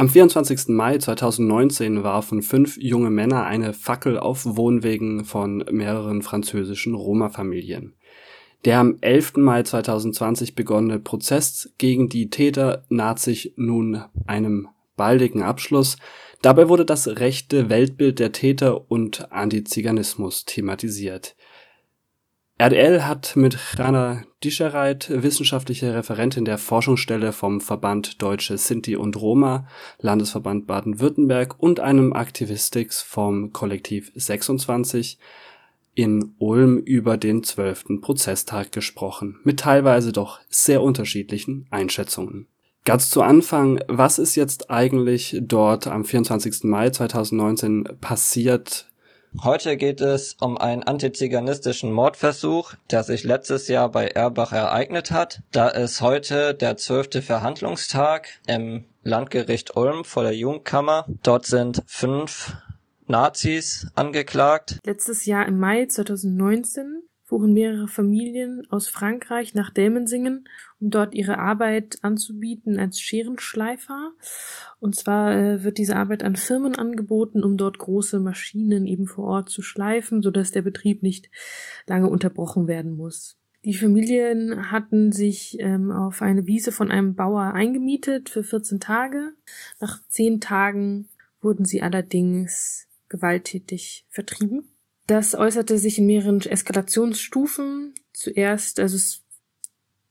Am 24. Mai 2019 warfen fünf junge Männer eine Fackel auf Wohnwegen von mehreren französischen Roma-Familien. Der am 11. Mai 2020 begonnene Prozess gegen die Täter naht sich nun einem baldigen Abschluss. Dabei wurde das rechte Weltbild der Täter und Antiziganismus thematisiert RDL hat mit Rana Dischereit, wissenschaftliche Referentin der Forschungsstelle vom Verband Deutsche Sinti und Roma, Landesverband Baden-Württemberg und einem Aktivistix vom Kollektiv 26 in Ulm über den zwölften Prozesstag gesprochen, mit teilweise doch sehr unterschiedlichen Einschätzungen. Ganz zu Anfang, was ist jetzt eigentlich dort am 24. Mai 2019 passiert? Heute geht es um einen antiziganistischen Mordversuch, der sich letztes Jahr bei Erbach ereignet hat. Da ist heute der zwölfte Verhandlungstag im Landgericht Ulm vor der Jugendkammer. Dort sind fünf Nazis angeklagt. Letztes Jahr im Mai 2019 fuhren mehrere Familien aus Frankreich nach Delmensingen, um dort ihre Arbeit anzubieten als Scherenschleifer. Und zwar äh, wird diese Arbeit an Firmen angeboten, um dort große Maschinen eben vor Ort zu schleifen, sodass der Betrieb nicht lange unterbrochen werden muss. Die Familien hatten sich ähm, auf eine Wiese von einem Bauer eingemietet für 14 Tage. Nach zehn Tagen wurden sie allerdings gewalttätig vertrieben. Das äußerte sich in mehreren Eskalationsstufen. Zuerst, also es,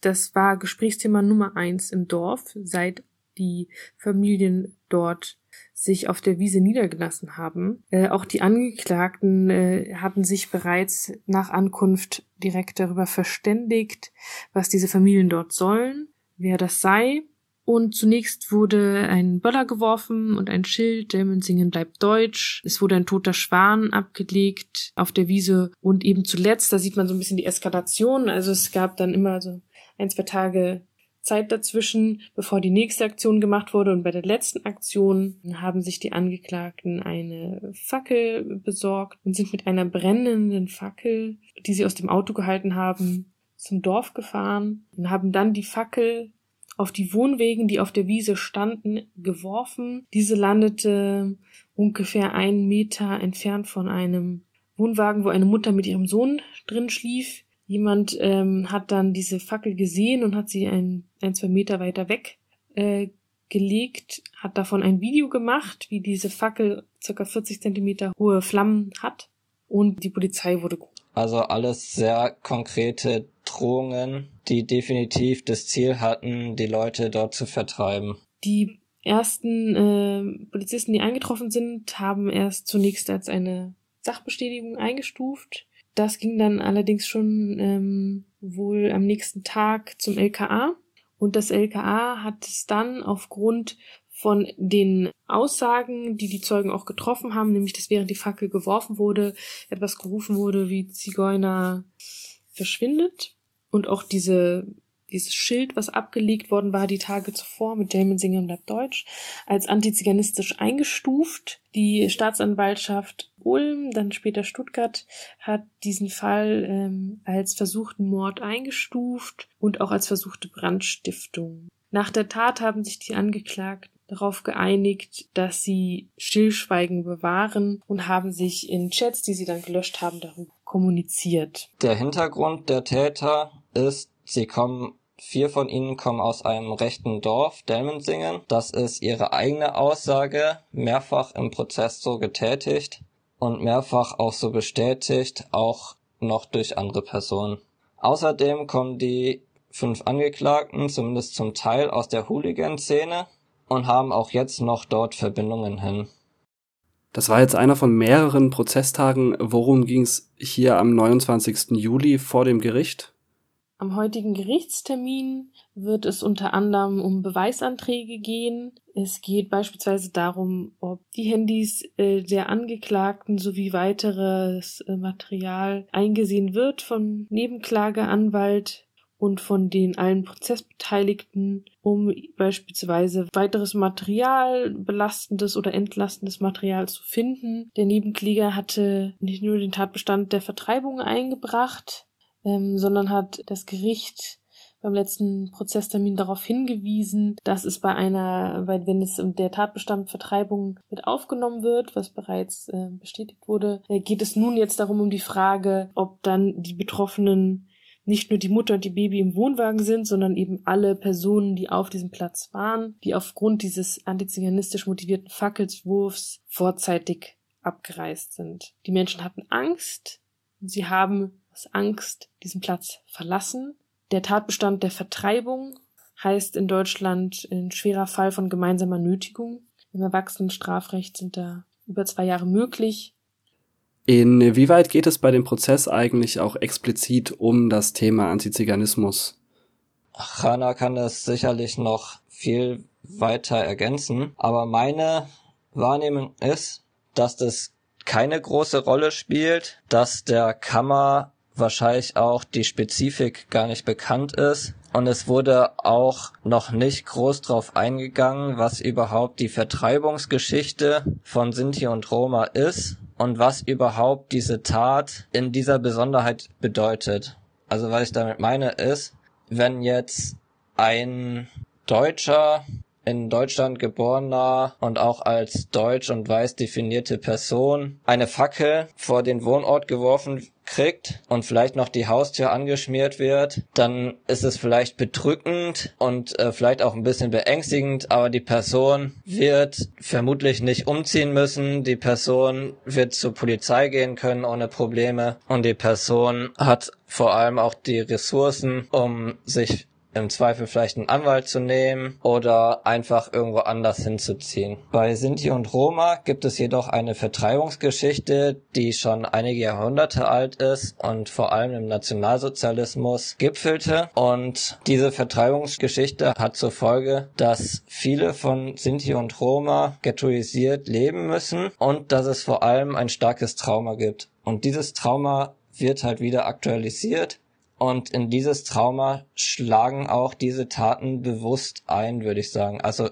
das war Gesprächsthema Nummer eins im Dorf, seit die Familien dort sich auf der Wiese niedergelassen haben. Äh, auch die Angeklagten äh, hatten sich bereits nach Ankunft direkt darüber verständigt, was diese Familien dort sollen, wer das sei. Und zunächst wurde ein Böller geworfen und ein Schild, Dellmensingen bleibt deutsch. Es wurde ein toter Schwan abgelegt auf der Wiese. Und eben zuletzt, da sieht man so ein bisschen die Eskalation. Also es gab dann immer so ein, zwei Tage Zeit dazwischen, bevor die nächste Aktion gemacht wurde. Und bei der letzten Aktion haben sich die Angeklagten eine Fackel besorgt und sind mit einer brennenden Fackel, die sie aus dem Auto gehalten haben, zum Dorf gefahren und haben dann die Fackel auf die Wohnwegen, die auf der Wiese standen, geworfen. Diese landete ungefähr einen Meter entfernt von einem Wohnwagen, wo eine Mutter mit ihrem Sohn drin schlief. Jemand ähm, hat dann diese Fackel gesehen und hat sie ein, ein zwei Meter weiter weg äh, gelegt, hat davon ein Video gemacht, wie diese Fackel circa 40 Zentimeter hohe Flammen hat und die Polizei wurde also alles sehr konkrete Drohungen, die definitiv das Ziel hatten, die Leute dort zu vertreiben. Die ersten äh, Polizisten, die eingetroffen sind, haben erst zunächst als eine Sachbestätigung eingestuft. Das ging dann allerdings schon ähm, wohl am nächsten Tag zum LKA. Und das LKA hat es dann aufgrund von den Aussagen, die die Zeugen auch getroffen haben, nämlich dass während die Fackel geworfen wurde, etwas gerufen wurde wie Zigeuner verschwindet und auch diese dieses Schild, was abgelegt worden war die Tage zuvor mit Damon Singer bleibt Deutsch, als antiziganistisch eingestuft. Die Staatsanwaltschaft Ulm, dann später Stuttgart, hat diesen Fall ähm, als versuchten Mord eingestuft und auch als versuchte Brandstiftung. Nach der Tat haben sich die Angeklagten darauf geeinigt, dass sie Stillschweigen bewahren und haben sich in Chats, die sie dann gelöscht haben, darüber kommuniziert. Der Hintergrund der Täter ist, sie kommen Vier von ihnen kommen aus einem rechten Dorf, Delmensingen. Das ist ihre eigene Aussage, mehrfach im Prozess so getätigt und mehrfach auch so bestätigt, auch noch durch andere Personen. Außerdem kommen die fünf Angeklagten zumindest zum Teil aus der Hooligan-Szene und haben auch jetzt noch dort Verbindungen hin. Das war jetzt einer von mehreren Prozesstagen. Worum ging es hier am 29. Juli vor dem Gericht? Am heutigen Gerichtstermin wird es unter anderem um Beweisanträge gehen. Es geht beispielsweise darum, ob die Handys äh, der Angeklagten sowie weiteres äh, Material eingesehen wird vom Nebenklageanwalt und von den allen Prozessbeteiligten, um beispielsweise weiteres Material, belastendes oder entlastendes Material zu finden. Der Nebenkläger hatte nicht nur den Tatbestand der Vertreibung eingebracht, ähm, sondern hat das Gericht beim letzten Prozesstermin darauf hingewiesen, dass es bei einer, weil wenn es der Tatbestand Vertreibung mit aufgenommen wird, was bereits äh, bestätigt wurde, äh, geht es nun jetzt darum um die Frage, ob dann die Betroffenen nicht nur die Mutter und die Baby im Wohnwagen sind, sondern eben alle Personen, die auf diesem Platz waren, die aufgrund dieses antiziganistisch motivierten Fackelswurfs vorzeitig abgereist sind. Die Menschen hatten Angst und sie haben aus Angst diesen Platz verlassen. Der Tatbestand der Vertreibung heißt in Deutschland ein schwerer Fall von gemeinsamer Nötigung. Im Erwachsenenstrafrecht sind da über zwei Jahre möglich. Inwieweit geht es bei dem Prozess eigentlich auch explizit um das Thema Antiziganismus? Hanna kann das sicherlich noch viel weiter ergänzen, aber meine Wahrnehmung ist, dass das keine große Rolle spielt, dass der Kammer wahrscheinlich auch die Spezifik gar nicht bekannt ist. Und es wurde auch noch nicht groß drauf eingegangen, was überhaupt die Vertreibungsgeschichte von Sinti und Roma ist und was überhaupt diese Tat in dieser Besonderheit bedeutet. Also was ich damit meine ist, wenn jetzt ein Deutscher in Deutschland geborener und auch als deutsch und weiß definierte Person eine Fackel vor den Wohnort geworfen kriegt und vielleicht noch die Haustür angeschmiert wird, dann ist es vielleicht bedrückend und äh, vielleicht auch ein bisschen beängstigend, aber die Person wird vermutlich nicht umziehen müssen, die Person wird zur Polizei gehen können ohne Probleme und die Person hat vor allem auch die Ressourcen, um sich im Zweifel vielleicht einen Anwalt zu nehmen oder einfach irgendwo anders hinzuziehen. Bei Sinti und Roma gibt es jedoch eine Vertreibungsgeschichte, die schon einige Jahrhunderte alt ist und vor allem im Nationalsozialismus gipfelte. Und diese Vertreibungsgeschichte hat zur Folge, dass viele von Sinti und Roma ghettoisiert leben müssen und dass es vor allem ein starkes Trauma gibt. Und dieses Trauma wird halt wieder aktualisiert und in dieses Trauma schlagen auch diese Taten bewusst ein, würde ich sagen. Also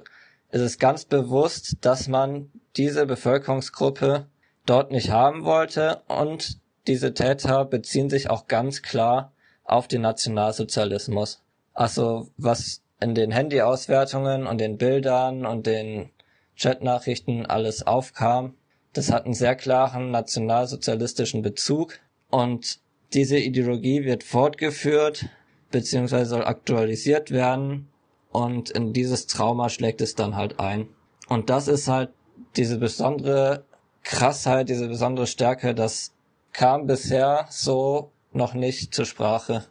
es ist ganz bewusst, dass man diese Bevölkerungsgruppe dort nicht haben wollte und diese Täter beziehen sich auch ganz klar auf den Nationalsozialismus. Also was in den Handyauswertungen und den Bildern und den Chatnachrichten alles aufkam, das hat einen sehr klaren nationalsozialistischen Bezug und diese Ideologie wird fortgeführt beziehungsweise soll aktualisiert werden und in dieses Trauma schlägt es dann halt ein. Und das ist halt diese besondere Krassheit, diese besondere Stärke, das kam bisher so noch nicht zur Sprache.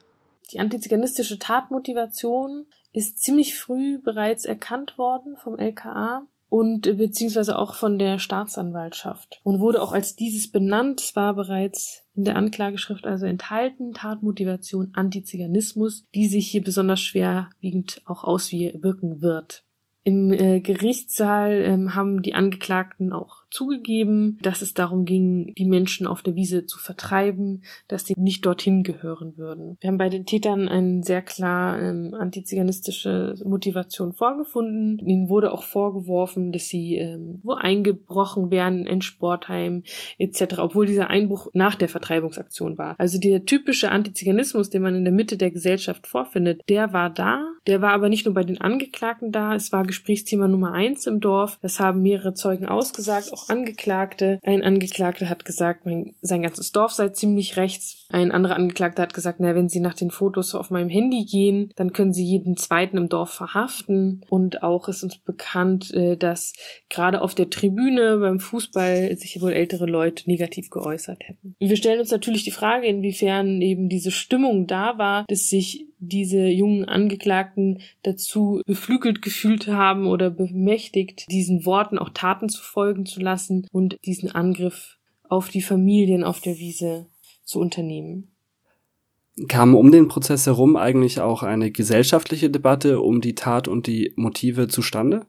Die antiziganistische Tatmotivation ist ziemlich früh bereits erkannt worden vom LKA und beziehungsweise auch von der Staatsanwaltschaft und wurde auch als dieses benannt. Es war bereits in der Anklageschrift also enthalten, Tatmotivation Antiziganismus, die sich hier besonders schwerwiegend auch auswirken wird. Im äh, Gerichtssaal ähm, haben die Angeklagten auch zugegeben, dass es darum ging, die Menschen auf der Wiese zu vertreiben, dass sie nicht dorthin gehören würden. Wir haben bei den Tätern eine sehr klar ähm, antiziganistische Motivation vorgefunden. Ihnen wurde auch vorgeworfen, dass sie ähm, wo eingebrochen wären in Sportheim etc., obwohl dieser Einbruch nach der Vertreibungsaktion war. Also der typische Antiziganismus, den man in der Mitte der Gesellschaft vorfindet, der war da. Der war aber nicht nur bei den Angeklagten da, es war Gesprächsthema Nummer eins im Dorf. Das haben mehrere Zeugen ausgesagt, auch Angeklagte. Ein Angeklagter hat gesagt, mein, sein ganzes Dorf sei ziemlich rechts. Ein anderer Angeklagter hat gesagt, na, wenn Sie nach den Fotos auf meinem Handy gehen, dann können Sie jeden zweiten im Dorf verhaften. Und auch ist uns bekannt, äh, dass gerade auf der Tribüne beim Fußball sich wohl ältere Leute negativ geäußert hätten. Wir stellen uns natürlich die Frage, inwiefern eben diese Stimmung da war, dass sich diese jungen Angeklagten dazu beflügelt gefühlt haben oder bemächtigt, diesen Worten auch Taten zu folgen zu lassen und diesen Angriff auf die Familien auf der Wiese zu unternehmen. Kam um den Prozess herum eigentlich auch eine gesellschaftliche Debatte um die Tat und die Motive zustande?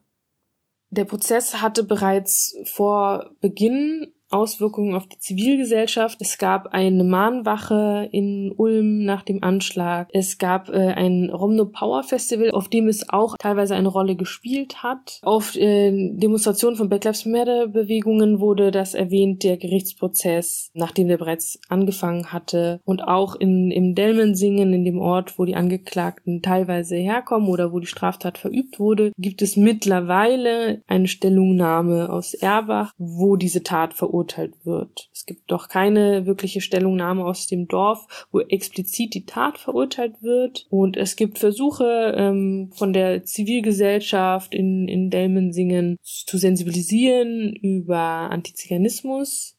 Der Prozess hatte bereits vor Beginn Auswirkungen auf die Zivilgesellschaft. Es gab eine Mahnwache in Ulm nach dem Anschlag. Es gab äh, ein Romno Power Festival, auf dem es auch teilweise eine Rolle gespielt hat. Auf äh, Demonstrationen von Black Lives Matter Bewegungen wurde das erwähnt, der Gerichtsprozess, nachdem der bereits angefangen hatte. Und auch in, im Delmensingen, in dem Ort, wo die Angeklagten teilweise herkommen oder wo die Straftat verübt wurde, gibt es mittlerweile eine Stellungnahme aus Erbach, wo diese Tat verurteilt wird. Es gibt doch keine wirkliche Stellungnahme aus dem Dorf, wo explizit die Tat verurteilt wird. Und es gibt Versuche ähm, von der Zivilgesellschaft in, in Delmensingen zu sensibilisieren über Antiziganismus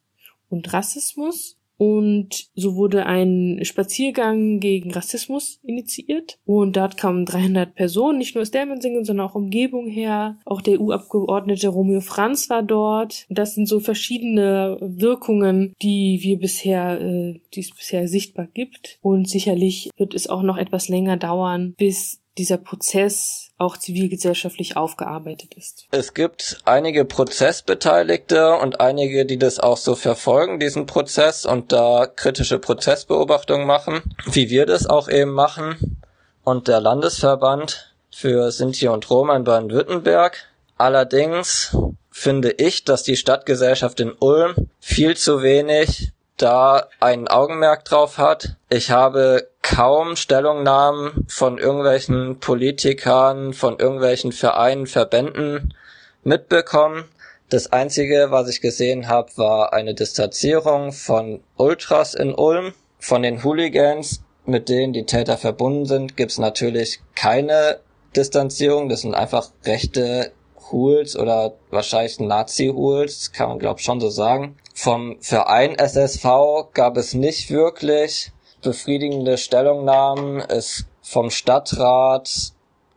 und Rassismus. Und so wurde ein Spaziergang gegen Rassismus initiiert. Und dort kamen 300 Personen, nicht nur aus Delmensingen, sondern auch Umgebung her. Auch der EU-Abgeordnete Romeo Franz war dort. Das sind so verschiedene Wirkungen, die wir bisher, äh, die es bisher sichtbar gibt. Und sicherlich wird es auch noch etwas länger dauern, bis dieser Prozess auch zivilgesellschaftlich aufgearbeitet ist. Es gibt einige Prozessbeteiligte und einige, die das auch so verfolgen, diesen Prozess und da kritische Prozessbeobachtungen machen, wie wir das auch eben machen. Und der Landesverband für Sinti und Roma in Baden-Württemberg. Allerdings finde ich, dass die Stadtgesellschaft in Ulm viel zu wenig da ein Augenmerk drauf hat. Ich habe kaum Stellungnahmen von irgendwelchen Politikern, von irgendwelchen Vereinen, Verbänden mitbekommen. Das einzige, was ich gesehen habe, war eine Distanzierung von Ultras in Ulm, von den Hooligans, mit denen die Täter verbunden sind, gibt's natürlich keine Distanzierung. Das sind einfach rechte Hools oder wahrscheinlich Nazi-Hools, kann man glaube schon so sagen. Vom Verein SSV gab es nicht wirklich befriedigende Stellungnahmen. Es vom Stadtrat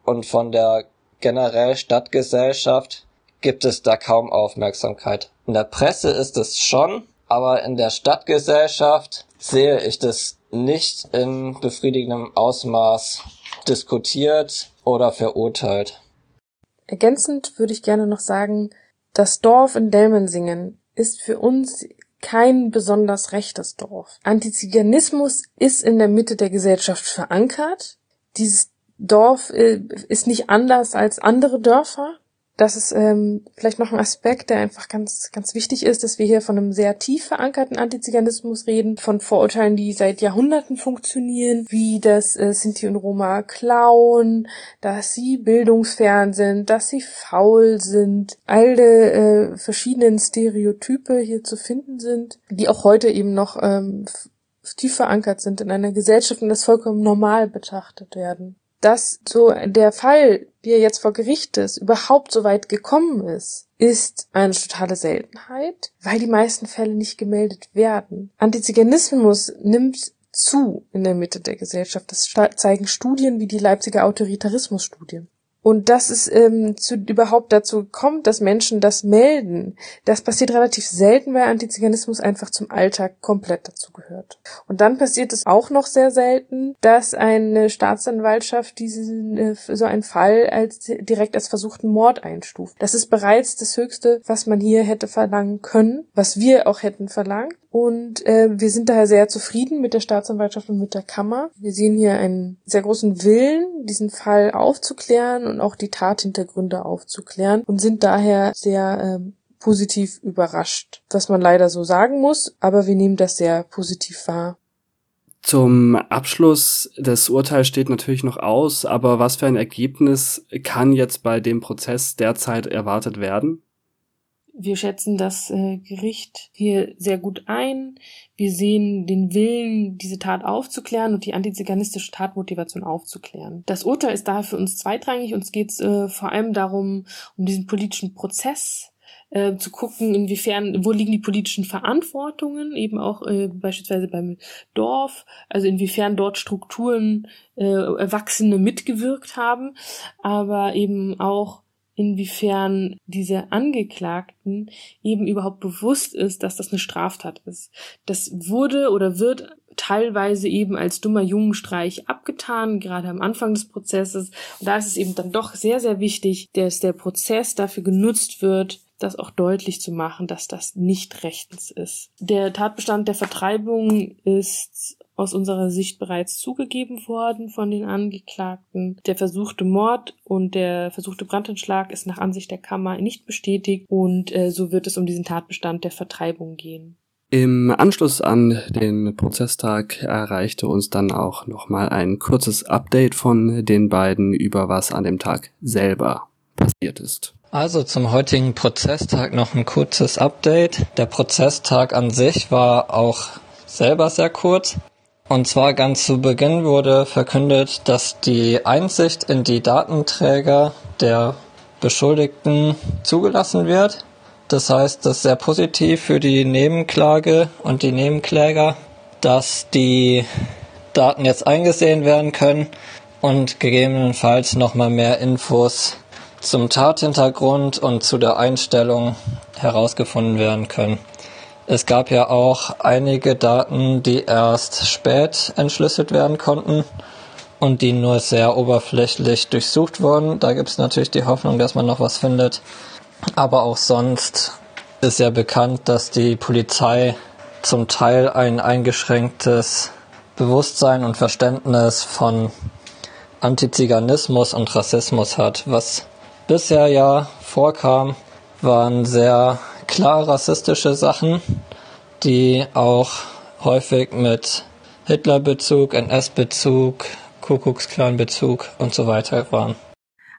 und von der generell Stadtgesellschaft gibt es da kaum Aufmerksamkeit. In der Presse ist es schon, aber in der Stadtgesellschaft sehe ich das nicht in befriedigendem Ausmaß diskutiert oder verurteilt. Ergänzend würde ich gerne noch sagen, das Dorf in Delmensingen ist für uns kein besonders rechtes Dorf. Antiziganismus ist in der Mitte der Gesellschaft verankert. Dieses Dorf äh, ist nicht anders als andere Dörfer das ist ähm, vielleicht noch ein Aspekt, der einfach ganz, ganz wichtig ist, dass wir hier von einem sehr tief verankerten Antiziganismus reden, von Vorurteilen, die seit Jahrhunderten funktionieren, wie dass äh, Sinti und Roma klauen, dass sie bildungsfern sind, dass sie faul sind, alle äh, verschiedenen Stereotype hier zu finden sind, die auch heute eben noch ähm, tief verankert sind in einer Gesellschaft und das vollkommen normal betrachtet werden dass so der Fall, wie er jetzt vor Gericht ist, überhaupt so weit gekommen ist, ist eine totale Seltenheit, weil die meisten Fälle nicht gemeldet werden. Antiziganismus nimmt zu in der Mitte der Gesellschaft. Das zeigen Studien wie die Leipziger Autoritarismusstudie. Und dass es ähm, zu, überhaupt dazu kommt, dass Menschen das melden, das passiert relativ selten, weil Antiziganismus einfach zum Alltag komplett dazu gehört. Und dann passiert es auch noch sehr selten, dass eine Staatsanwaltschaft diesen äh, so einen Fall als direkt als versuchten Mord einstuft. Das ist bereits das Höchste, was man hier hätte verlangen können, was wir auch hätten verlangt. Und äh, wir sind daher sehr zufrieden mit der Staatsanwaltschaft und mit der Kammer. Wir sehen hier einen sehr großen Willen, diesen Fall aufzuklären und auch die Tathintergründe aufzuklären und sind daher sehr äh, positiv überrascht, was man leider so sagen muss, aber wir nehmen das sehr positiv wahr. Zum Abschluss des Urteils steht natürlich noch aus, aber was für ein Ergebnis kann jetzt bei dem Prozess derzeit erwartet werden? Wir schätzen das äh, Gericht hier sehr gut ein. Wir sehen den Willen, diese Tat aufzuklären und die antiziganistische Tatmotivation aufzuklären. Das Urteil ist daher für uns zweitrangig. Uns geht es äh, vor allem darum, um diesen politischen Prozess äh, zu gucken, inwiefern, wo liegen die politischen Verantwortungen, eben auch äh, beispielsweise beim Dorf, also inwiefern dort Strukturen, äh, Erwachsene mitgewirkt haben, aber eben auch inwiefern diese Angeklagten eben überhaupt bewusst ist, dass das eine Straftat ist. Das wurde oder wird teilweise eben als dummer Jungenstreich abgetan, gerade am Anfang des Prozesses. Und da ist es eben dann doch sehr, sehr wichtig, dass der Prozess dafür genutzt wird, das auch deutlich zu machen, dass das nicht rechtens ist. Der Tatbestand der Vertreibung ist aus unserer Sicht bereits zugegeben worden von den Angeklagten. Der versuchte Mord und der versuchte Brandanschlag ist nach Ansicht der Kammer nicht bestätigt und äh, so wird es um diesen Tatbestand der Vertreibung gehen. Im Anschluss an den Prozesstag erreichte uns dann auch nochmal ein kurzes Update von den beiden über was an dem Tag selber passiert ist. Also zum heutigen Prozesstag noch ein kurzes Update. Der Prozesstag an sich war auch selber sehr kurz. Und zwar ganz zu Beginn wurde verkündet, dass die Einsicht in die Datenträger der Beschuldigten zugelassen wird. Das heißt, das ist sehr positiv für die Nebenklage und die Nebenkläger, dass die Daten jetzt eingesehen werden können und gegebenenfalls nochmal mehr Infos zum Tathintergrund und zu der Einstellung herausgefunden werden können. Es gab ja auch einige Daten, die erst spät entschlüsselt werden konnten und die nur sehr oberflächlich durchsucht wurden. Da gibt es natürlich die Hoffnung, dass man noch was findet. Aber auch sonst ist ja bekannt, dass die Polizei zum Teil ein eingeschränktes Bewusstsein und Verständnis von Antiziganismus und Rassismus hat. Was bisher ja vorkam, waren sehr klar rassistische Sachen, die auch häufig mit Hitlerbezug, NS-Bezug, Kuckucksklan-Bezug und so weiter waren.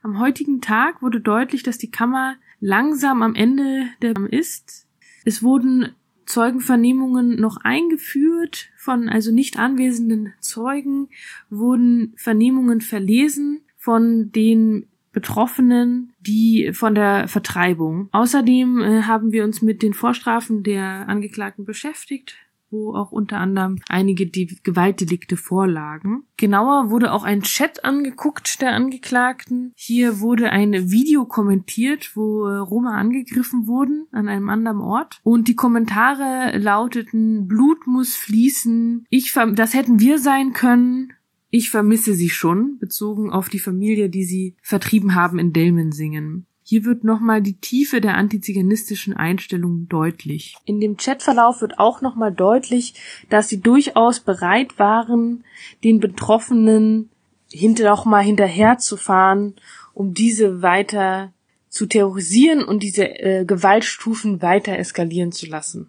Am heutigen Tag wurde deutlich, dass die Kammer langsam am Ende der ist. Es wurden Zeugenvernehmungen noch eingeführt von also nicht anwesenden Zeugen, wurden Vernehmungen verlesen von den Betroffenen, die von der Vertreibung. Außerdem äh, haben wir uns mit den Vorstrafen der Angeklagten beschäftigt wo auch unter anderem einige die Gewaltdelikte vorlagen. Genauer wurde auch ein Chat angeguckt der Angeklagten. Hier wurde ein Video kommentiert, wo äh, Roma angegriffen wurden an einem anderen Ort. Und die Kommentare lauteten, Blut muss fließen, ich, das hätten wir sein können, ich vermisse sie schon, bezogen auf die Familie, die sie vertrieben haben in Delmensingen. Hier wird nochmal die Tiefe der antiziganistischen Einstellung deutlich. In dem Chatverlauf wird auch nochmal deutlich, dass sie durchaus bereit waren, den Betroffenen hinter auch mal hinterherzufahren, um diese weiter zu terrorisieren und diese äh, Gewaltstufen weiter eskalieren zu lassen.